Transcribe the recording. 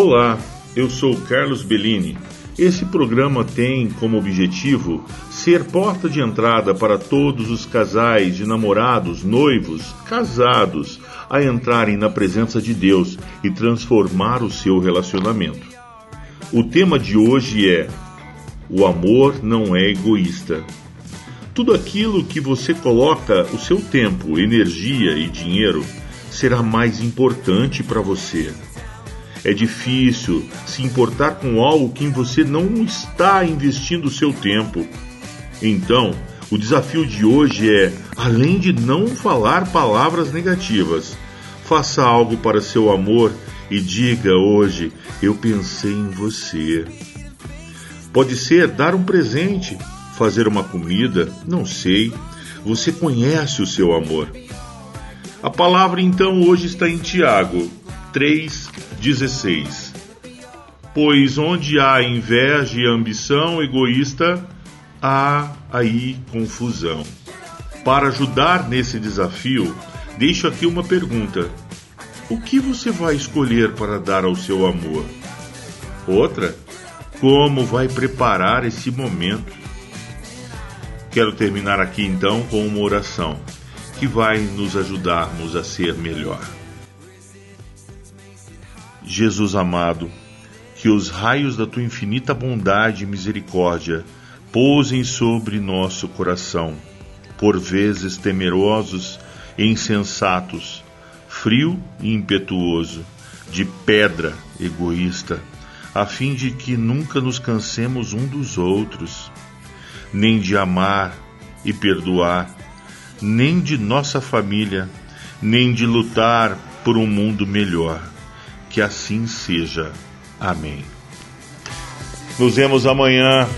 Olá, eu sou Carlos Bellini. Esse programa tem como objetivo ser porta de entrada para todos os casais de namorados, noivos, casados a entrarem na presença de Deus e transformar o seu relacionamento. O tema de hoje é: O amor não é egoísta. Tudo aquilo que você coloca o seu tempo, energia e dinheiro será mais importante para você. É difícil se importar com algo que você não está investindo seu tempo. Então, o desafio de hoje é, além de não falar palavras negativas, faça algo para seu amor e diga hoje: Eu pensei em você. Pode ser dar um presente, fazer uma comida, não sei. Você conhece o seu amor. A palavra então hoje está em Tiago 3,16. Pois onde há inveja e ambição egoísta, há aí confusão. Para ajudar nesse desafio, deixo aqui uma pergunta: O que você vai escolher para dar ao seu amor? Outra, como vai preparar esse momento? Quero terminar aqui então com uma oração que vai nos ajudarmos a ser melhor. Jesus amado, que os raios da tua infinita bondade e misericórdia pousem sobre nosso coração, por vezes temerosos e insensatos, frio e impetuoso, de pedra egoísta, a fim de que nunca nos cansemos um dos outros nem de amar e perdoar, nem de nossa família, nem de lutar por um mundo melhor. Que assim seja. Amém. Nos vemos amanhã